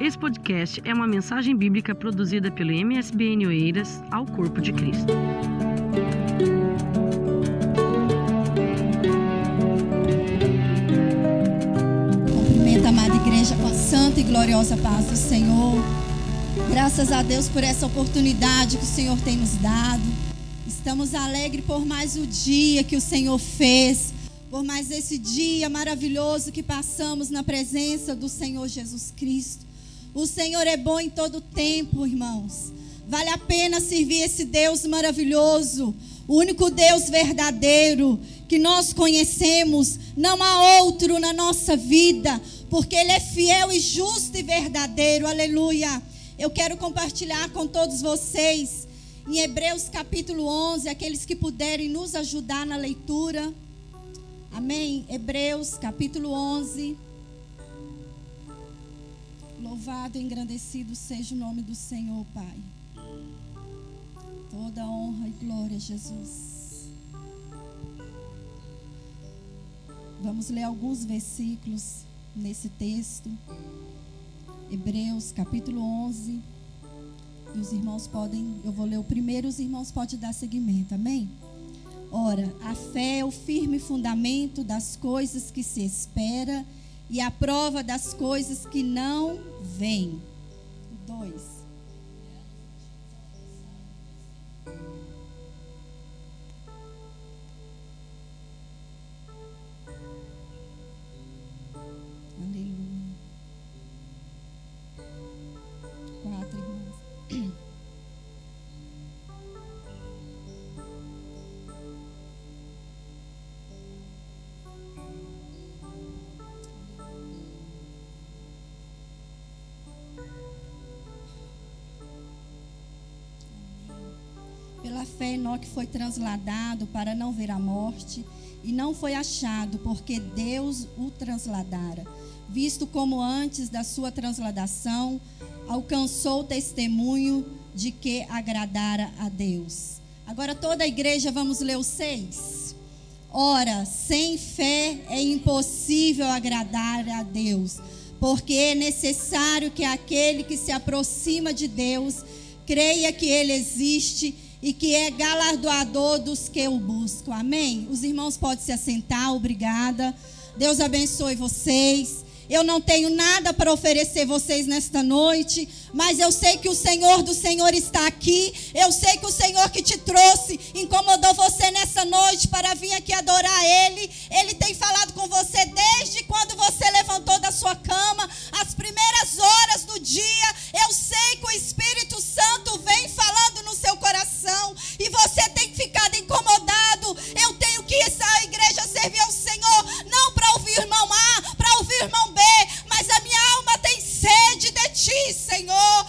Esse podcast é uma mensagem bíblica produzida pelo MSBN Oeiras ao Corpo de Cristo. Cumprimento a amada igreja com a santa e gloriosa paz do Senhor. Graças a Deus por essa oportunidade que o Senhor tem nos dado. Estamos alegres por mais o dia que o Senhor fez, por mais esse dia maravilhoso que passamos na presença do Senhor Jesus Cristo. O Senhor é bom em todo tempo, irmãos. Vale a pena servir esse Deus maravilhoso, o único Deus verdadeiro que nós conhecemos. Não há outro na nossa vida, porque Ele é fiel e justo e verdadeiro. Aleluia. Eu quero compartilhar com todos vocês em Hebreus capítulo 11, aqueles que puderem nos ajudar na leitura. Amém. Hebreus capítulo 11. Louvado e engrandecido seja o nome do Senhor, Pai. Toda honra e glória, Jesus. Vamos ler alguns versículos nesse texto. Hebreus capítulo 11. E os irmãos podem, eu vou ler o primeiro, os irmãos podem dar seguimento, amém? Ora, a fé é o firme fundamento das coisas que se espera e a prova das coisas que não vêm. Fé, Enoque foi transladado para não ver a morte e não foi achado, porque Deus o transladara. Visto como antes da sua transladação, alcançou testemunho de que agradara a Deus. Agora, toda a igreja, vamos ler o seis. Ora, sem fé é impossível agradar a Deus, porque é necessário que aquele que se aproxima de Deus creia que Ele existe e que é galardoador dos que o buscam. Amém? Os irmãos podem se assentar, obrigada. Deus abençoe vocês. Eu não tenho nada para oferecer vocês nesta noite, mas eu sei que o Senhor do Senhor está aqui. Eu sei que o Senhor que te trouxe incomodou você nessa noite para vir aqui adorar Ele. Ele tem falado com você desde quando você levantou da sua cama, as primeiras horas do dia. Eu sei que o Espírito Santo vem falando no seu coração e você tem ficado incomodado. Eu tenho que essa igreja servir ao Senhor, não para ouvir irmão A, para ouvir irmão B, mas a minha alma tem sede de ti, Senhor.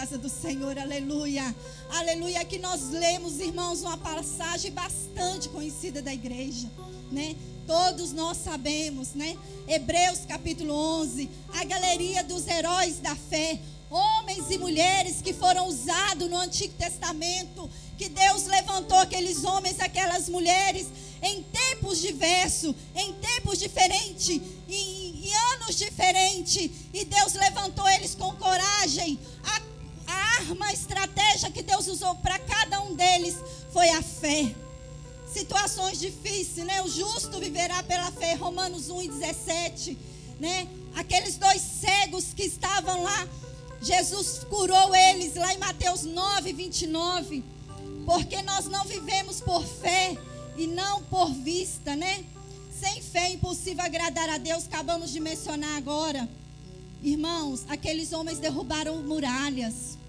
Casa do Senhor. Aleluia. Aleluia. Que nós lemos, irmãos, uma passagem bastante conhecida da igreja, né? Todos nós sabemos, né? Hebreus capítulo 11, a galeria dos heróis da fé, homens e mulheres que foram usados no Antigo Testamento, que Deus levantou aqueles homens, aquelas mulheres em tempos diversos, em tempos diferentes, em, em anos diferentes, e Deus levantou eles com coragem. A, a arma, a estratégia que Deus usou para cada um deles foi a fé. Situações difíceis, né? O justo viverá pela fé, Romanos 1 e 17, né? Aqueles dois cegos que estavam lá, Jesus curou eles lá em Mateus 9, 29. Porque nós não vivemos por fé e não por vista, né? Sem fé é impossível agradar a Deus, acabamos de mencionar agora. Irmãos, aqueles homens derrubaram muralhas.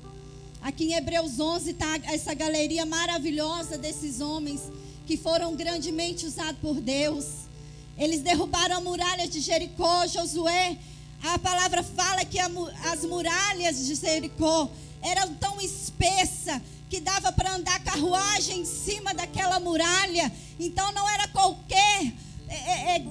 Aqui em Hebreus 11 está essa galeria maravilhosa desses homens que foram grandemente usados por Deus. Eles derrubaram a muralha de Jericó, Josué. A palavra fala que a, as muralhas de Jericó eram tão espessa que dava para andar carruagem em cima daquela muralha. Então não era qualquer é, é, é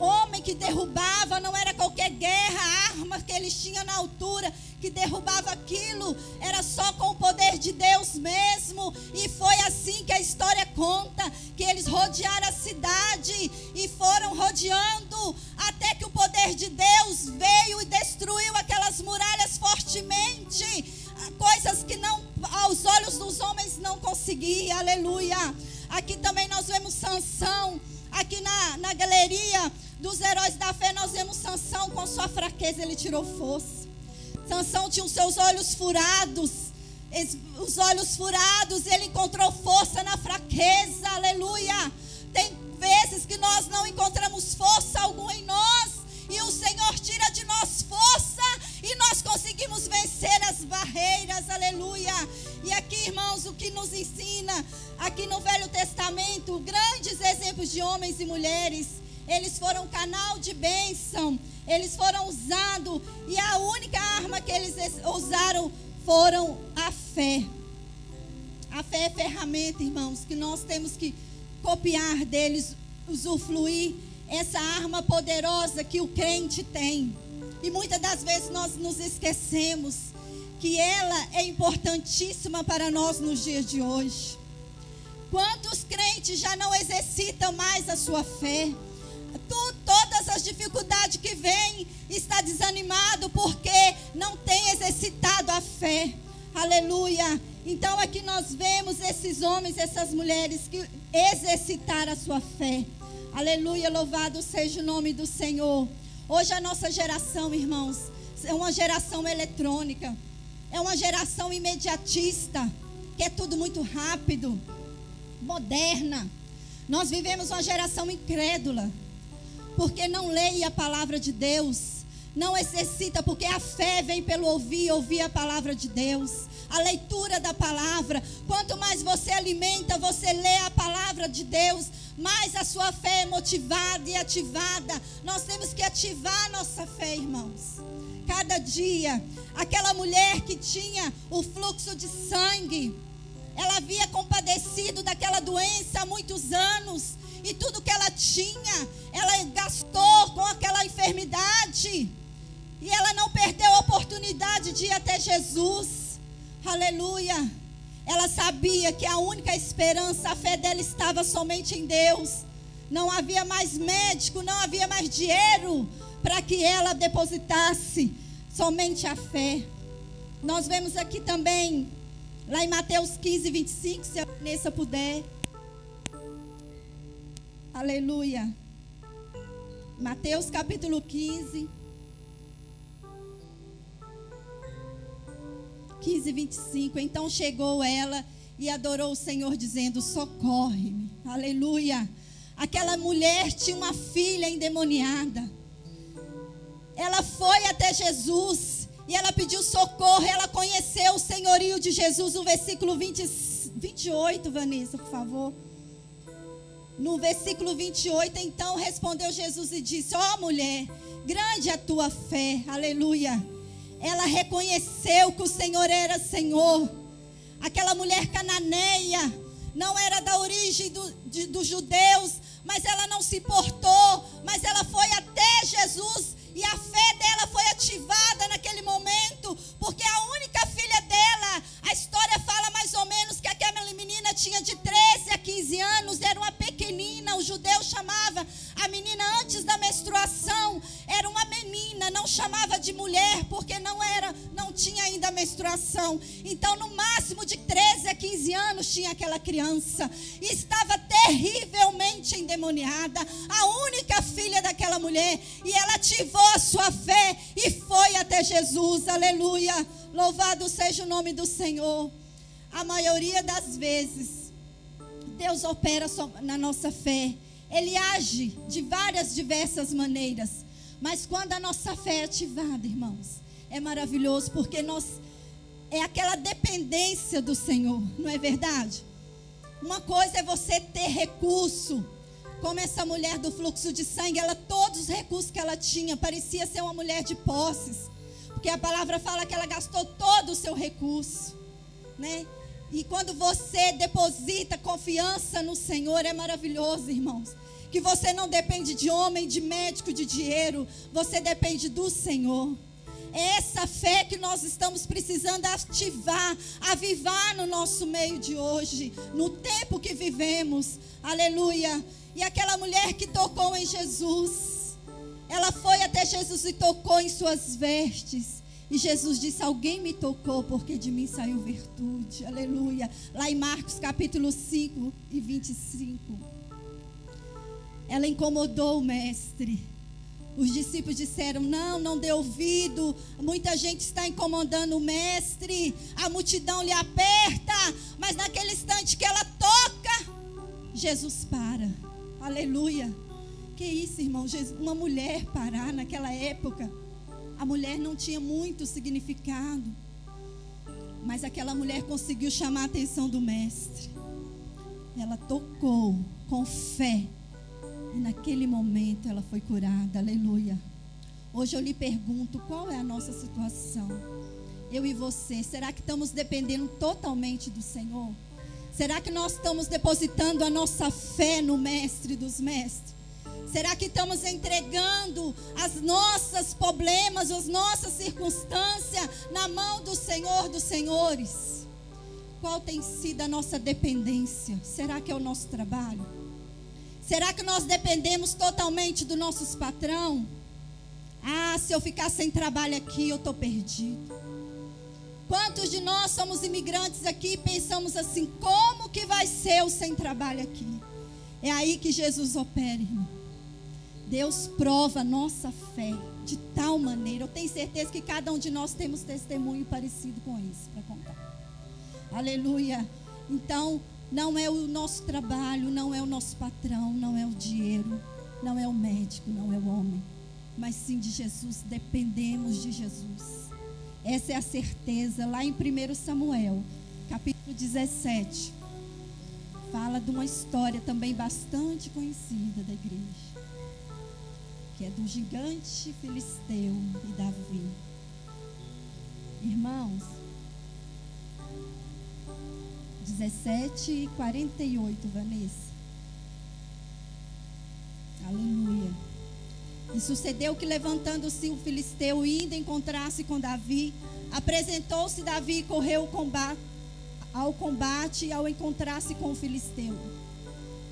homem que derrubava, não era qualquer guerra, arma que eles tinham na altura que derrubava aquilo, era só com o poder de Deus mesmo. E foi assim que a história conta: que eles rodearam a cidade e foram rodeando até que o poder de Deus veio e destruiu aquelas muralhas fortemente. Coisas que não aos olhos dos homens não conseguia. Aleluia. Aqui também nós vemos Sansão aqui na, na galeria dos heróis da fé, nós vemos Sansão com sua fraqueza, ele tirou força. Sansão tinha os seus olhos furados, os olhos furados, ele encontrou força na fraqueza, aleluia. Tem vezes que nós não encontramos força alguma em nós, e o Senhor tira de nós força, e nós conseguimos vencer as barreiras, aleluia. E aqui, irmãos, o que nos ensina, aqui no Velho Testamento, homens e mulheres eles foram canal de bênção, eles foram usados, e a única arma que eles usaram foram a fé. A fé é ferramenta, irmãos, que nós temos que copiar deles, usufruir essa arma poderosa que o crente tem. E muitas das vezes nós nos esquecemos que ela é importantíssima para nós nos dias de hoje. Quantos crentes já não exercitam mais a sua fé? Tu, todas as dificuldades que vêm, está desanimado porque não tem exercitado a fé. Aleluia. Então aqui nós vemos esses homens, essas mulheres que exercitaram a sua fé. Aleluia, louvado seja o nome do Senhor. Hoje a nossa geração, irmãos, é uma geração eletrônica. É uma geração imediatista, que é tudo muito rápido, moderna. Nós vivemos uma geração incrédula porque não leia a palavra de Deus. Não exercita, porque a fé vem pelo ouvir, ouvir a palavra de Deus. A leitura da palavra. Quanto mais você alimenta, você lê a palavra de Deus, mais a sua fé é motivada e ativada. Nós temos que ativar nossa fé, irmãos. Cada dia, aquela mulher que tinha o fluxo de sangue, ela havia compadecido daquela doença há muitos anos e tudo que ela tinha, ela gastou com aquela enfermidade. E ela não perdeu a oportunidade de ir até Jesus. Aleluia. Ela sabia que a única esperança, a fé dela estava somente em Deus. Não havia mais médico, não havia mais dinheiro para que ela depositasse somente a fé. Nós vemos aqui também, lá em Mateus 15, 25, se a Vanessa puder. Aleluia. Mateus capítulo 15. 15, 25. Então chegou ela e adorou o Senhor, dizendo: Socorre-me. Aleluia. Aquela mulher tinha uma filha endemoniada. Ela foi até Jesus e ela pediu socorro. Ela conheceu o senhorio de Jesus. O versículo 20, 28, Vanessa, por favor. No versículo 28, então respondeu Jesus e disse: Ó oh, mulher, grande é a tua fé, aleluia. Ela reconheceu que o Senhor era Senhor. Aquela mulher cananeia não era da origem do, de, dos judeus, mas ela não se portou, mas ela foi até Jesus e a fé dela foi ativada naquele momento, porque a única filha dela, a história fala mais ou menos que aquela menina tinha de 13 a 15 anos, era uma pequenina, o judeu chamava a menina antes da menstruação, era uma menina, não chamava de mulher, porque não era, não tinha ainda menstruação. Então, no máximo de 13 a 15 anos tinha aquela criança, e estava terrivelmente endemoniada, a única filha daquela mulher, e ela ativou a sua fé e foi até Jesus. Aleluia. Louvado seja o nome do Senhor. A maioria das vezes, Deus opera na nossa fé. Ele age de várias diversas maneiras. Mas quando a nossa fé é ativada, irmãos, é maravilhoso porque nós é aquela dependência do Senhor, não é verdade? Uma coisa é você ter recurso, como essa mulher do fluxo de sangue, ela todos os recursos que ela tinha, parecia ser uma mulher de posses. Porque a palavra fala que ela gastou todo o seu recurso, né? E quando você deposita confiança no Senhor, é maravilhoso, irmãos. Que você não depende de homem, de médico, de dinheiro, você depende do Senhor. Essa fé que nós estamos precisando ativar, avivar no nosso meio de hoje, no tempo que vivemos. Aleluia. E aquela mulher que tocou em Jesus, ela foi até Jesus e tocou em suas vestes. E Jesus disse: Alguém me tocou, porque de mim saiu virtude. Aleluia. Lá em Marcos capítulo 5 e 25. Ela incomodou o mestre. Os discípulos disseram: Não, não dê ouvido. Muita gente está incomodando o mestre. A multidão lhe aperta. Mas naquele instante que ela toca, Jesus para. Aleluia. Que isso, irmão? Uma mulher parar naquela época. A mulher não tinha muito significado. Mas aquela mulher conseguiu chamar a atenção do mestre. Ela tocou com fé e naquele momento ela foi curada. Aleluia. Hoje eu lhe pergunto: qual é a nossa situação? Eu e você, será que estamos dependendo totalmente do Senhor? Será que nós estamos depositando a nossa fé no Mestre dos Mestres? Será que estamos entregando as nossas problemas, as nossas circunstâncias na mão do Senhor dos Senhores? Qual tem sido a nossa dependência? Será que é o nosso trabalho? Será que nós dependemos totalmente do nosso patrão? Ah, se eu ficar sem trabalho aqui, eu estou perdido. Quantos de nós somos imigrantes aqui e pensamos assim: como que vai ser o sem trabalho aqui? É aí que Jesus opera, irmão. Deus prova a nossa fé de tal maneira. Eu tenho certeza que cada um de nós temos testemunho parecido com isso para contar. Aleluia. Então, não é o nosso trabalho, não é o nosso patrão, não é o dinheiro, não é o médico, não é o homem, mas sim de Jesus, dependemos de Jesus. Essa é a certeza lá em 1 Samuel, capítulo 17. Fala de uma história também bastante conhecida da igreja, que é do gigante filisteu e Davi. Irmãos, 17 e 48, Vanessa. Aleluia. E sucedeu que, levantando-se o filisteu, indo encontrar-se com Davi, apresentou-se Davi e correu ao combate ao encontrar-se com o filisteu.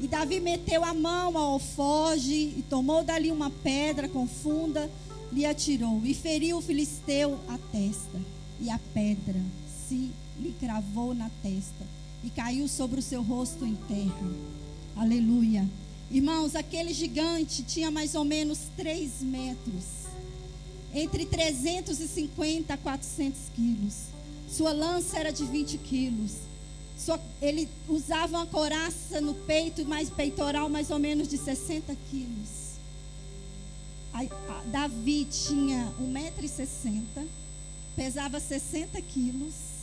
E Davi meteu a mão ao alfoge e tomou dali uma pedra com funda, lhe atirou e feriu o filisteu a testa. E a pedra se lhe cravou na testa e caiu sobre o seu rosto em terra. Aleluia. Irmãos, aquele gigante tinha mais ou menos 3 metros, entre 350 a 400 quilos. Sua lança era de 20 quilos. Sua, ele usava uma coraça no peito, mais peitoral, mais ou menos de 60 quilos. A, a, Davi tinha 1,60m, pesava 60 quilos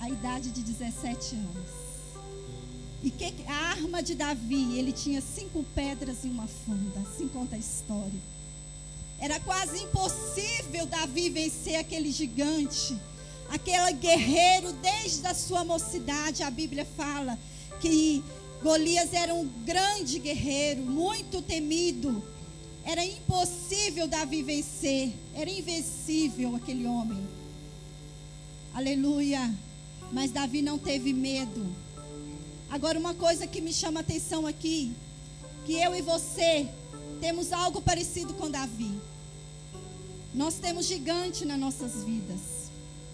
a idade de 17 anos. E que, a arma de Davi, ele tinha cinco pedras e uma funda, assim conta a história. Era quase impossível Davi vencer aquele gigante, aquele guerreiro desde a sua mocidade. A Bíblia fala que Golias era um grande guerreiro, muito temido. Era impossível Davi vencer, era invencível aquele homem. Aleluia. Mas Davi não teve medo. Agora, uma coisa que me chama a atenção aqui: que eu e você temos algo parecido com Davi. Nós temos gigante nas nossas vidas.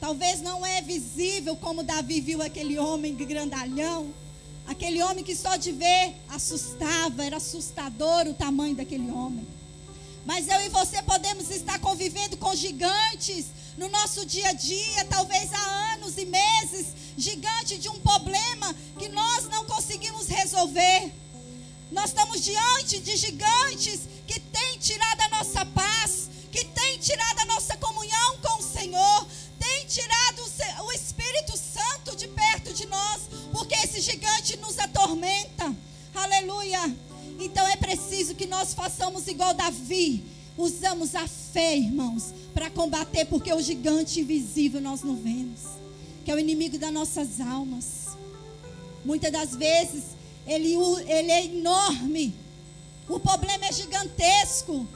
Talvez não é visível como Davi viu aquele homem grandalhão, aquele homem que só de ver assustava, era assustador o tamanho daquele homem. Mas eu e você podemos estar convivendo com gigantes no nosso dia a dia, talvez há anos e meses, gigante de um problema que nós não conseguimos resolver. Nós estamos diante de gigantes que têm tirado a nossa paz, que têm tirado a nossa comunhão com o Senhor, têm tirado o Espírito Santo de perto de nós, porque esse gigante nos atormenta. Aleluia. Então é Davi, usamos a fé, irmãos, para combater, porque o gigante invisível nós não vemos, que é o inimigo das nossas almas. Muitas das vezes ele, ele é enorme, o problema é gigantesco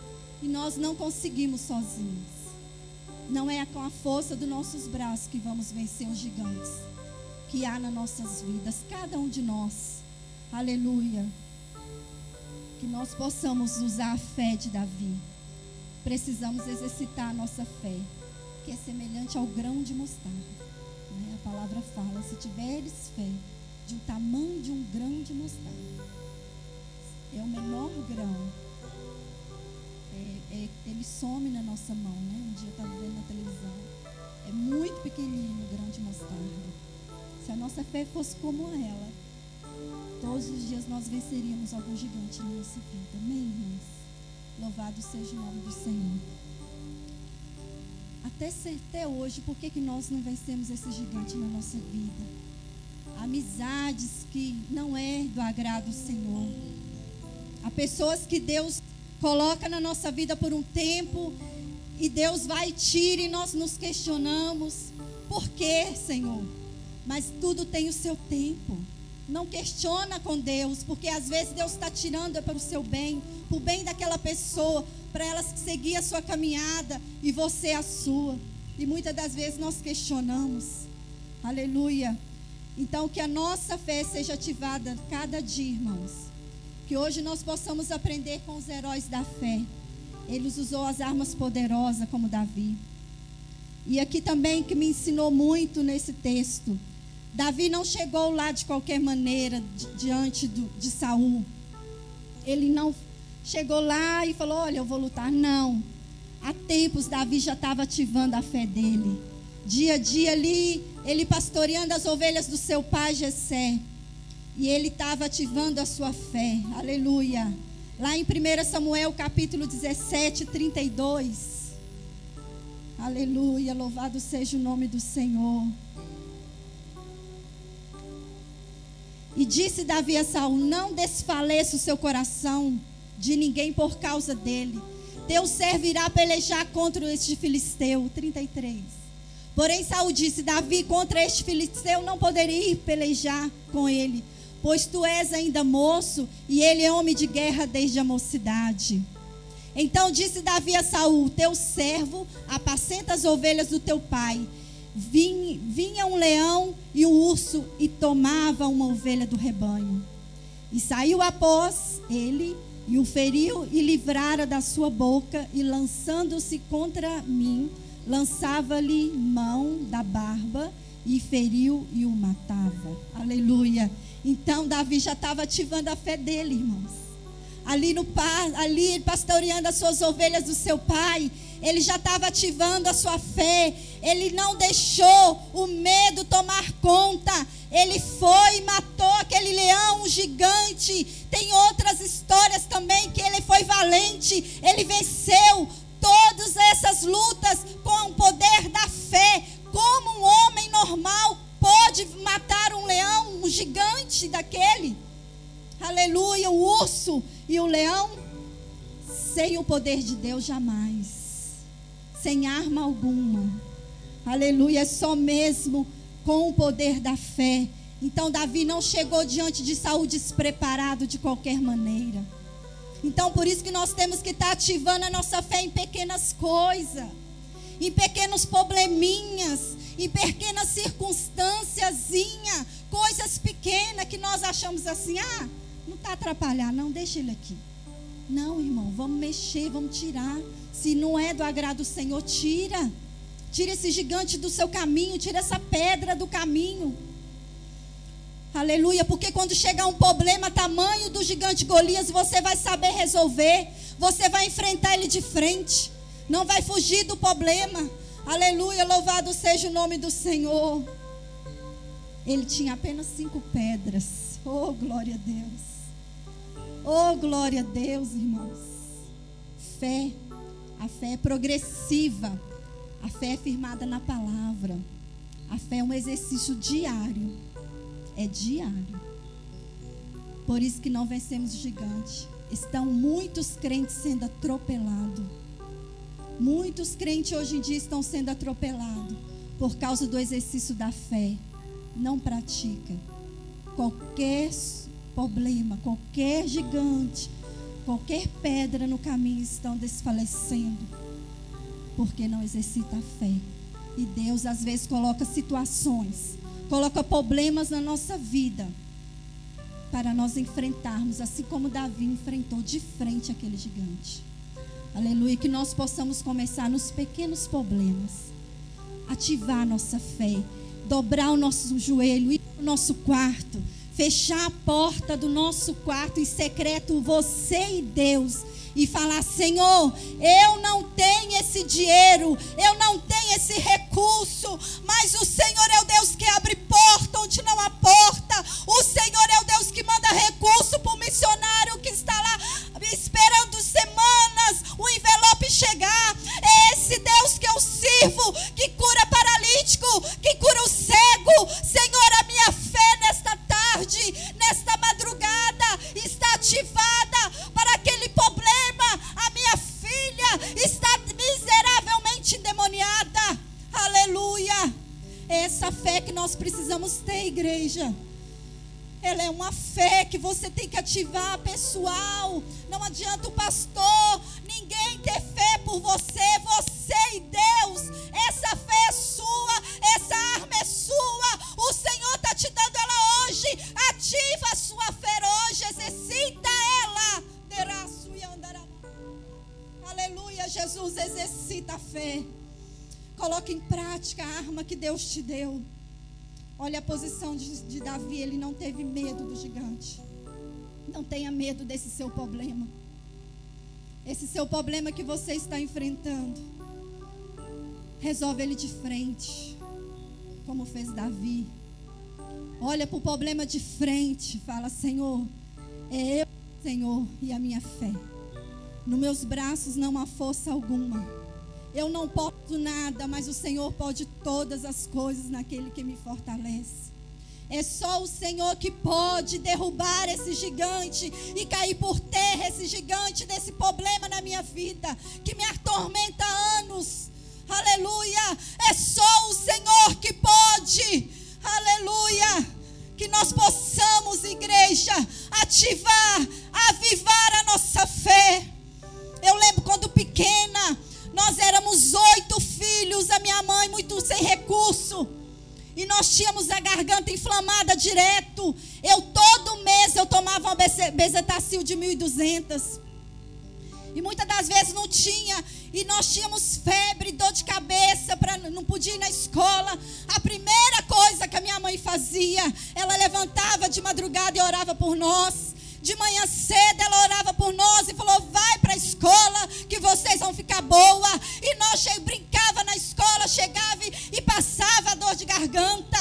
e nós não conseguimos sozinhos. Não é com a força dos nossos braços que vamos vencer os gigantes que há nas nossas vidas, cada um de nós. Aleluia. Que nós possamos usar a fé de Davi. Precisamos exercitar a nossa fé, que é semelhante ao grão de mostarda. Né? A palavra fala: se tiveres fé de um tamanho de um grão de mostarda, é o menor grão. É, é, ele some na nossa mão, né? Um dia eu estava vendo na televisão. É muito pequenininho o grão de mostarda. Se a nossa fé fosse como ela, todos os dias nós venceríamos algum gigante na nossa vida. Amém, irmãos? Louvado seja o nome do Senhor. Até, até hoje, por que, que nós não vencemos esse gigante na nossa vida? Amizades que não é do agrado do Senhor Há pessoas que Deus coloca na nossa vida por um tempo e Deus vai e tira e nós nos questionamos. Por quê, Senhor? Mas tudo tem o seu tempo. Não questiona com Deus, porque às vezes Deus está tirando é para o seu bem, para o bem daquela pessoa, para ela seguir a sua caminhada e você a sua. E muitas das vezes nós questionamos. Aleluia. Então, que a nossa fé seja ativada cada dia, irmãos que hoje nós possamos aprender com os heróis da fé. Eles usou as armas poderosas como Davi. E aqui também que me ensinou muito nesse texto. Davi não chegou lá de qualquer maneira diante do, de Saul. Ele não chegou lá e falou: Olha, eu vou lutar. Não. Há tempos Davi já estava ativando a fé dele. Dia a dia ali, ele pastoreando as ovelhas do seu pai Jessé. E ele estava ativando a sua fé. Aleluia. Lá em 1 Samuel capítulo 17, 32. Aleluia. Louvado seja o nome do Senhor. E disse Davi a Saul: Não desfaleça o seu coração de ninguém por causa dele. Teu servo irá pelejar contra este filisteu. 33. Porém, Saul disse: Davi, contra este filisteu não poderia ir pelejar com ele pois tu és ainda moço e ele é homem de guerra desde a mocidade. Então disse Davi a Saul: Teu servo apacenta as ovelhas do teu pai. Vinha um leão e um urso e tomava uma ovelha do rebanho. E saiu após ele e o feriu e livrara da sua boca e lançando-se contra mim, lançava-lhe mão da barba e feriu e o matava. Aleluia. Então Davi já estava ativando a fé dele, irmãos. Ali no ali pastoreando as suas ovelhas do seu pai, ele já estava ativando a sua fé. Ele não deixou o medo tomar conta. Ele foi e matou aquele leão gigante. Tem outras histórias também que ele foi valente. Ele venceu todas essas lutas com o poder da fé, como um homem normal pode matar um leão, um gigante daquele. Aleluia, o urso e o leão. Sem o poder de Deus, jamais. Sem arma alguma. Aleluia, é só mesmo com o poder da fé. Então Davi não chegou diante de Saul despreparado de qualquer maneira. Então por isso que nós temos que estar ativando a nossa fé em pequenas coisas, em pequenos probleminhas, em pequenas circunstâncias, coisas pequenas que nós achamos assim, ah, não está atrapalhar, não, deixa ele aqui. Não, irmão, vamos mexer, vamos tirar. Se não é do agrado do Senhor, tira. Tira esse gigante do seu caminho, tira essa pedra do caminho. Aleluia, porque quando chegar um problema tamanho do gigante Golias, você vai saber resolver, você vai enfrentar ele de frente, não vai fugir do problema. Aleluia, louvado seja o nome do Senhor. Ele tinha apenas cinco pedras. Oh, glória a Deus. Oh, glória a Deus, irmãos. Fé. A fé é progressiva. A fé é firmada na palavra. A fé é um exercício diário. É diário. Por isso que não vencemos gigante. estão muitos crentes sendo atropelados. Muitos crentes hoje em dia estão sendo atropelados por causa do exercício da fé. Não pratica. Qualquer problema, qualquer gigante, qualquer pedra no caminho estão desfalecendo porque não exercita a fé. E Deus às vezes coloca situações, coloca problemas na nossa vida para nós enfrentarmos, assim como Davi enfrentou de frente aquele gigante. Aleluia, que nós possamos começar nos pequenos problemas, ativar nossa fé, dobrar o nosso joelho, ir para o nosso quarto, fechar a porta do nosso quarto em secreto, você e Deus, e falar: Senhor, eu não tenho esse dinheiro, eu não tenho esse recurso, posição de, de Davi, ele não teve medo do gigante. Não tenha medo desse seu problema. Esse seu problema que você está enfrentando. Resolve ele de frente, como fez Davi. Olha para o problema de frente, fala: Senhor, é eu, Senhor, e a minha fé. Nos meus braços não há força alguma. Eu não posso nada, mas o Senhor pode todas as coisas naquele que me fortalece. É só o Senhor que pode derrubar esse gigante e cair por terra esse gigante desse problema na minha vida que me atormenta há anos. Aleluia! É só o Senhor que pode. Aleluia! Que nós possamos, igreja, ativar, avivar a nossa fé. Eu lembro quando pequena, nós éramos oito filhos, a minha mãe muito sem recurso. E nós tínhamos a garganta inflamada direto. Eu todo mês eu tomava uma bezetacil de 1.200. E muitas das vezes não tinha. E nós tínhamos febre, dor de cabeça, pra, não podia ir na escola. A primeira coisa que a minha mãe fazia, ela levantava de madrugada e orava por nós. De manhã cedo ela orava por nós e falou: vai para a escola que vocês vão ficar boa. E nós brincava na escola, chegava e passava dor de garganta,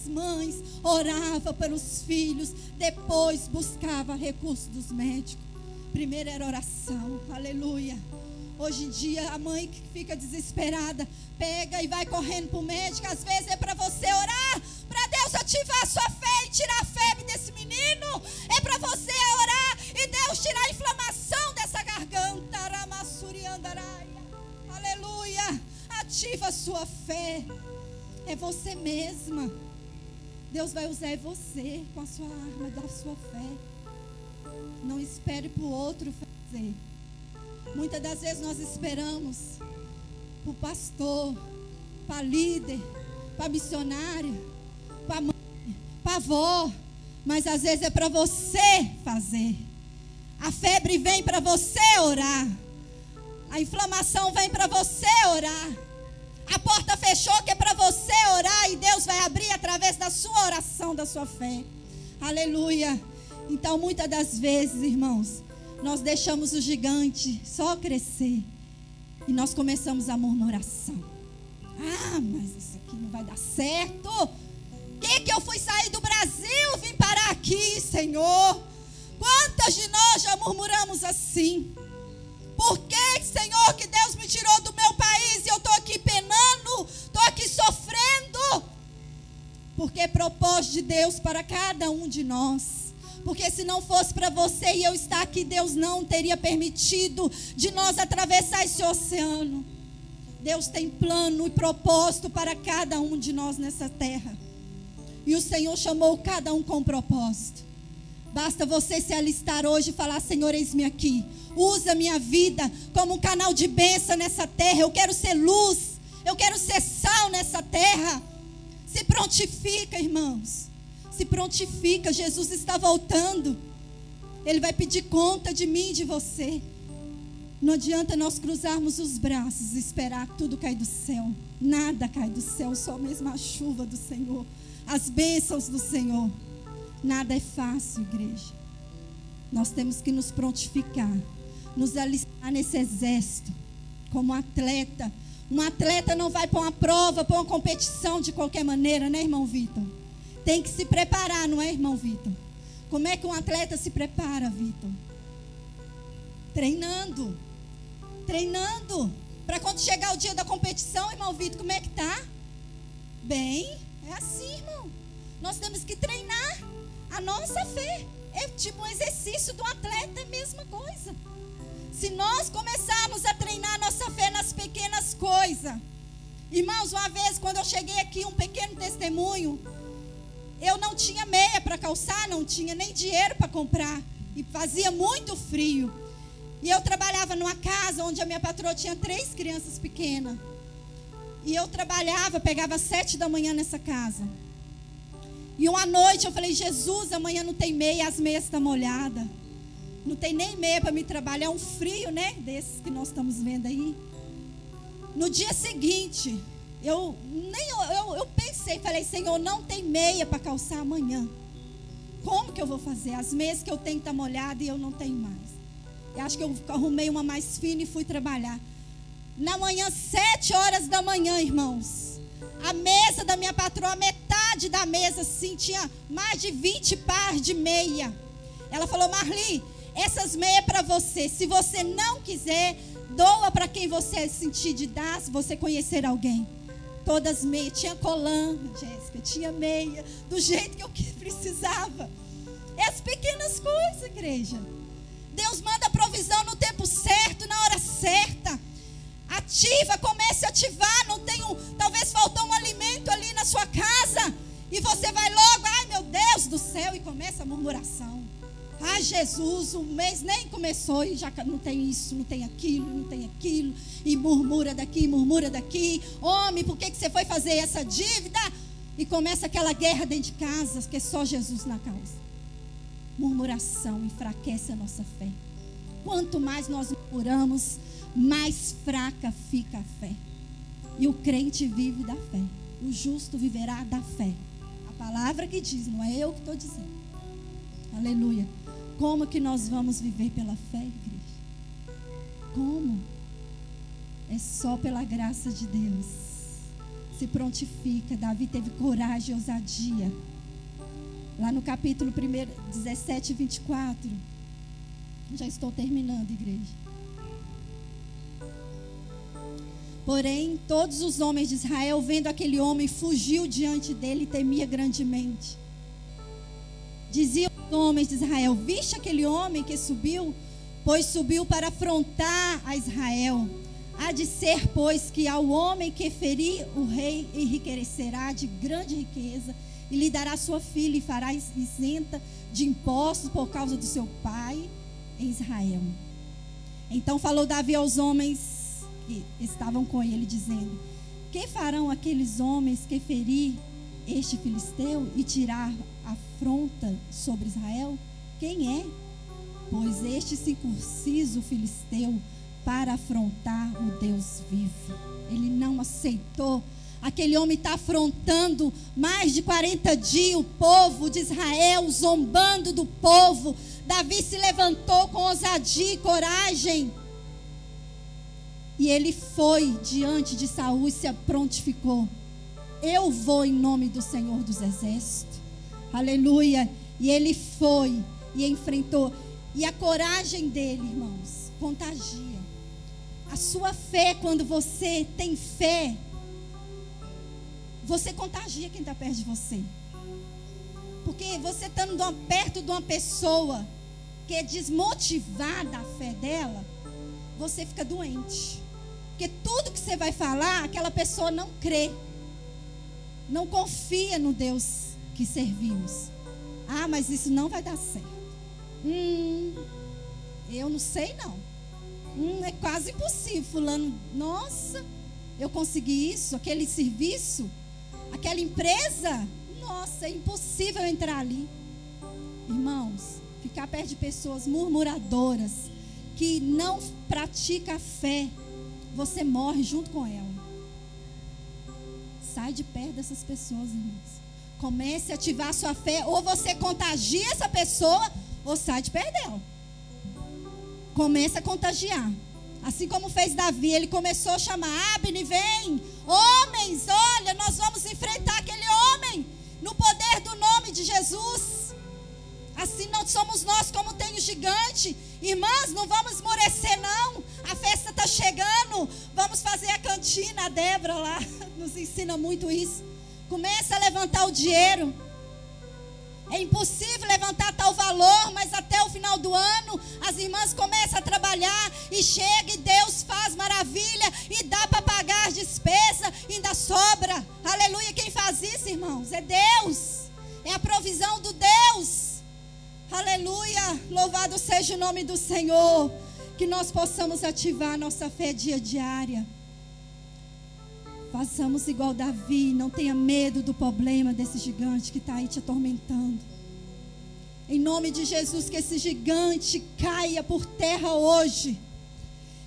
as mães oravam pelos filhos, depois buscava recursos dos médicos. Primeiro era oração, aleluia. Hoje em dia, a mãe que fica desesperada, pega e vai correndo para o médico. Às vezes é para você orar, para Deus ativar a sua fé e tirar a febre desse menino. É para você orar e Deus tirar a inflamação dessa garganta. Aleluia. Ativa a sua fé. É você mesma. Deus vai usar você com a sua arma da sua fé. Não espere para o outro fazer. Muitas das vezes nós esperamos para o pastor, para líder, para missionária, para mãe, para avó. Mas às vezes é para você fazer. A febre vem para você orar. A inflamação vem para você orar. A porta fechou que é para você orar e Deus vai abrir através da sua oração, da sua fé. Aleluia. Então, muitas das vezes, irmãos, nós deixamos o gigante só crescer e nós começamos a murmuração. Ah, mas isso aqui não vai dar certo. que, que eu fui sair do Brasil, vim parar aqui, Senhor? Quantas de nós já murmuramos assim? Por que, Senhor, que Deus me tirou do meu país e eu estou aqui penando, estou aqui sofrendo? Porque é propósito de Deus para cada um de nós. Porque se não fosse para você e eu estar aqui, Deus não teria permitido de nós atravessar esse oceano. Deus tem plano e propósito para cada um de nós nessa terra. E o Senhor chamou cada um com propósito. Basta você se alistar hoje e falar: Senhor, eis-me aqui. Usa minha vida como um canal de bênção nessa terra. Eu quero ser luz. Eu quero ser sal nessa terra. Se prontifica, irmãos. Se prontifica. Jesus está voltando. Ele vai pedir conta de mim e de você. Não adianta nós cruzarmos os braços e esperar tudo cair do céu. Nada cai do céu, só mesmo a chuva do Senhor. As bênçãos do Senhor. Nada é fácil, igreja. Nós temos que nos prontificar, nos alistar nesse exército, como atleta. Um atleta não vai para uma prova, para uma competição de qualquer maneira, né, irmão Vitor? Tem que se preparar, não é, irmão Vitor? Como é que um atleta se prepara, Vitor? Treinando. Treinando. Para quando chegar o dia da competição, irmão Vitor, como é que tá? Bem, é assim, irmão. Nós temos que treinar. A nossa fé é tipo um exercício do atleta, é a mesma coisa. Se nós começarmos a treinar nossa fé nas pequenas coisas. Irmãos, uma vez quando eu cheguei aqui, um pequeno testemunho, eu não tinha meia para calçar, não tinha nem dinheiro para comprar. E fazia muito frio. E eu trabalhava numa casa onde a minha patroa tinha três crianças pequenas. E eu trabalhava, pegava sete da manhã nessa casa. E uma noite eu falei, Jesus, amanhã não tem meia, as meias estão molhadas. Não tem nem meia para me trabalhar, é um frio, né? Desses que nós estamos vendo aí. No dia seguinte, eu nem eu, eu pensei, falei, Senhor, não tem meia para calçar amanhã. Como que eu vou fazer? As meias que eu tenho estão tá molhadas e eu não tenho mais. Eu acho que eu arrumei uma mais fina e fui trabalhar. Na manhã, sete horas da manhã, irmãos. Mesa da minha patroa, metade da mesa, assim, tinha mais de 20 par de meia. Ela falou, Marli, essas meias é para você. Se você não quiser, doa para quem você sentir de dar, se você conhecer alguém. Todas meias. Tinha colã, Jéssica, tinha meia, do jeito que eu precisava. É as pequenas coisas, igreja. Deus manda provisão no tempo certo, na hora certa. Ativa, comece a ativar. Não tem um, talvez faltou um alimento ali na sua casa. E você vai logo, ai meu Deus do céu, e começa a murmuração. Ah, Jesus, o mês nem começou e já não tem isso, não tem aquilo, não tem aquilo. E murmura daqui, murmura daqui. Homem, por que, que você foi fazer essa dívida? E começa aquela guerra dentro de casa, que é só Jesus na causa. Murmuração enfraquece a nossa fé. Quanto mais nós murmuramos, mais fraca fica a fé. E o crente vive da fé. O justo viverá da fé. A palavra que diz, não é eu que estou dizendo. Aleluia. Como que nós vamos viver pela fé, igreja? Como? É só pela graça de Deus. Se prontifica. Davi teve coragem e ousadia. Lá no capítulo 1, 17 e 24. Já estou terminando, igreja. Porém, todos os homens de Israel, vendo aquele homem, fugiu diante dele e temia grandemente. Diziam os homens de Israel: Viste aquele homem que subiu? Pois subiu para afrontar a Israel. Há de ser, pois, que ao homem que ferir o rei enriquecerá de grande riqueza e lhe dará sua filha e fará isenta de impostos por causa do seu pai em Israel. Então falou Davi aos homens que estavam com ele, dizendo: Que farão aqueles homens que ferir este filisteu e tirar afronta sobre Israel? Quem é? Pois este circunciso filisteu para afrontar o Deus vivo. Ele não aceitou. Aquele homem está afrontando mais de 40 dias o povo de Israel, zombando do povo. Davi se levantou com ousadia e coragem e ele foi diante de Saul e se prontificou. Eu vou em nome do Senhor dos Exércitos. Aleluia. E ele foi e enfrentou. E a coragem dele, irmãos, contagia. A sua fé, quando você tem fé, você contagia quem está perto de você. Porque você estando perto de uma pessoa que é desmotivada a fé dela, você fica doente. Porque tudo que você vai falar, aquela pessoa não crê. Não confia no Deus que servimos. Ah, mas isso não vai dar certo. Hum, eu não sei não. Hum, é quase impossível. Fulano, nossa, eu consegui isso, aquele serviço, aquela empresa. Nossa, é impossível entrar ali. Irmãos, ficar perto de pessoas murmuradoras que não pratica a fé, você morre junto com ela. Sai de perto dessas pessoas, irmãos. Comece a ativar a sua fé, ou você contagia essa pessoa, ou sai de perto dela. Comece a contagiar. Assim como fez Davi, ele começou a chamar: Abne, vem, homens, olha, nós vamos enfrentar aquele homem no poder do nome de Jesus. Assim não somos nós como tem o gigante. Irmãs, não vamos esmorecer, não. Festa está chegando. Vamos fazer a cantina. A Débora lá nos ensina muito isso. Começa a levantar o dinheiro. É impossível levantar tal valor, mas até o final do ano as irmãs começam a trabalhar e chega e Deus faz maravilha e dá para pagar as despesas, ainda sobra. Aleluia. Quem faz isso, irmãos? É Deus. É a provisão do Deus. Aleluia. Louvado seja o nome do Senhor. Que nós possamos ativar nossa fé dia diária. Façamos igual Davi, não tenha medo do problema desse gigante que está aí te atormentando. Em nome de Jesus, que esse gigante caia por terra hoje.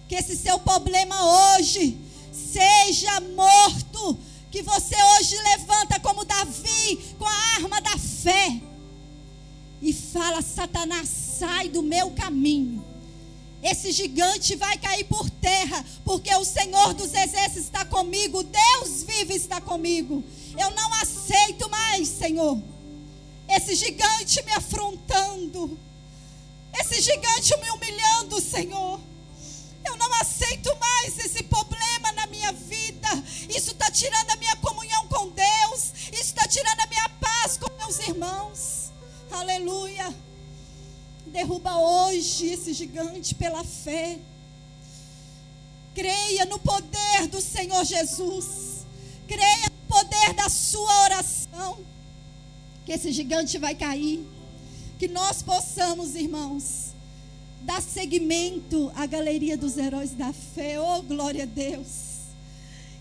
Que esse seu problema hoje seja morto. Que você hoje levanta como Davi com a arma da fé. E fala: Satanás, sai do meu caminho esse gigante vai cair por terra, porque o Senhor dos Exércitos está comigo, Deus vive está comigo. Eu não aceito mais, Senhor, esse gigante me afrontando, esse gigante me humilhando, Senhor. Eu não aceito mais esse problema na minha vida. Isso está tirando a minha comunhão com Deus. Isso está tirando a minha paz com meus irmãos. Aleluia. Derruba hoje esse gigante pela fé. Creia no poder do Senhor Jesus. Creia no poder da sua oração. Que esse gigante vai cair. Que nós possamos, irmãos, dar seguimento à galeria dos heróis da fé. Oh, glória a Deus.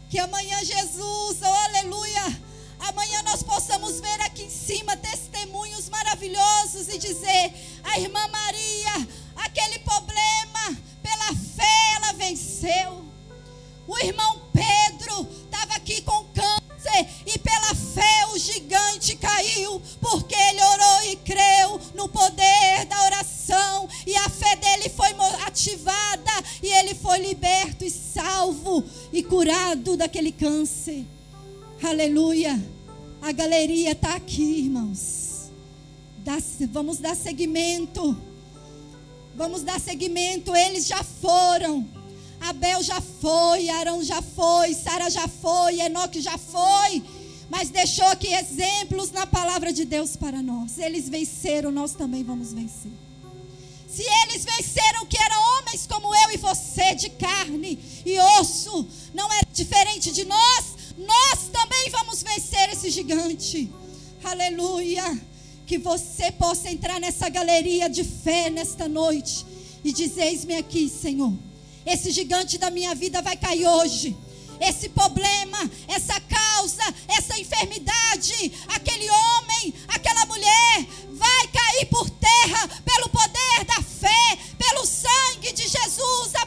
Que amanhã Jesus, oh, aleluia amanhã nós possamos ver aqui em cima testemunhos maravilhosos e dizer: a irmã Maria, aquele problema, pela fé ela venceu. O irmão Pedro estava aqui com câncer e pela fé o gigante caiu, porque ele orou e creu no poder da oração e a fé dele foi ativada e ele foi liberto e salvo e curado daquele câncer. Aleluia. A galeria está aqui, irmãos. Dá, vamos dar seguimento. Vamos dar seguimento. Eles já foram. Abel já foi, Arão já foi, Sara já foi, Enoque já foi. Mas deixou aqui exemplos na palavra de Deus para nós. Eles venceram, nós também vamos vencer. Se eles venceram que eram homens como eu e você, de carne e osso, não é diferente de nós, nós também vamos vencer esse gigante. Aleluia. Que você possa entrar nessa galeria de fé nesta noite e dizer: Eis-me aqui, Senhor. Esse gigante da minha vida vai cair hoje. Esse problema, essa causa, essa enfermidade, aquele homem, aquela mulher, vai cair por terra pelo poder da fé, pelo sangue de Jesus a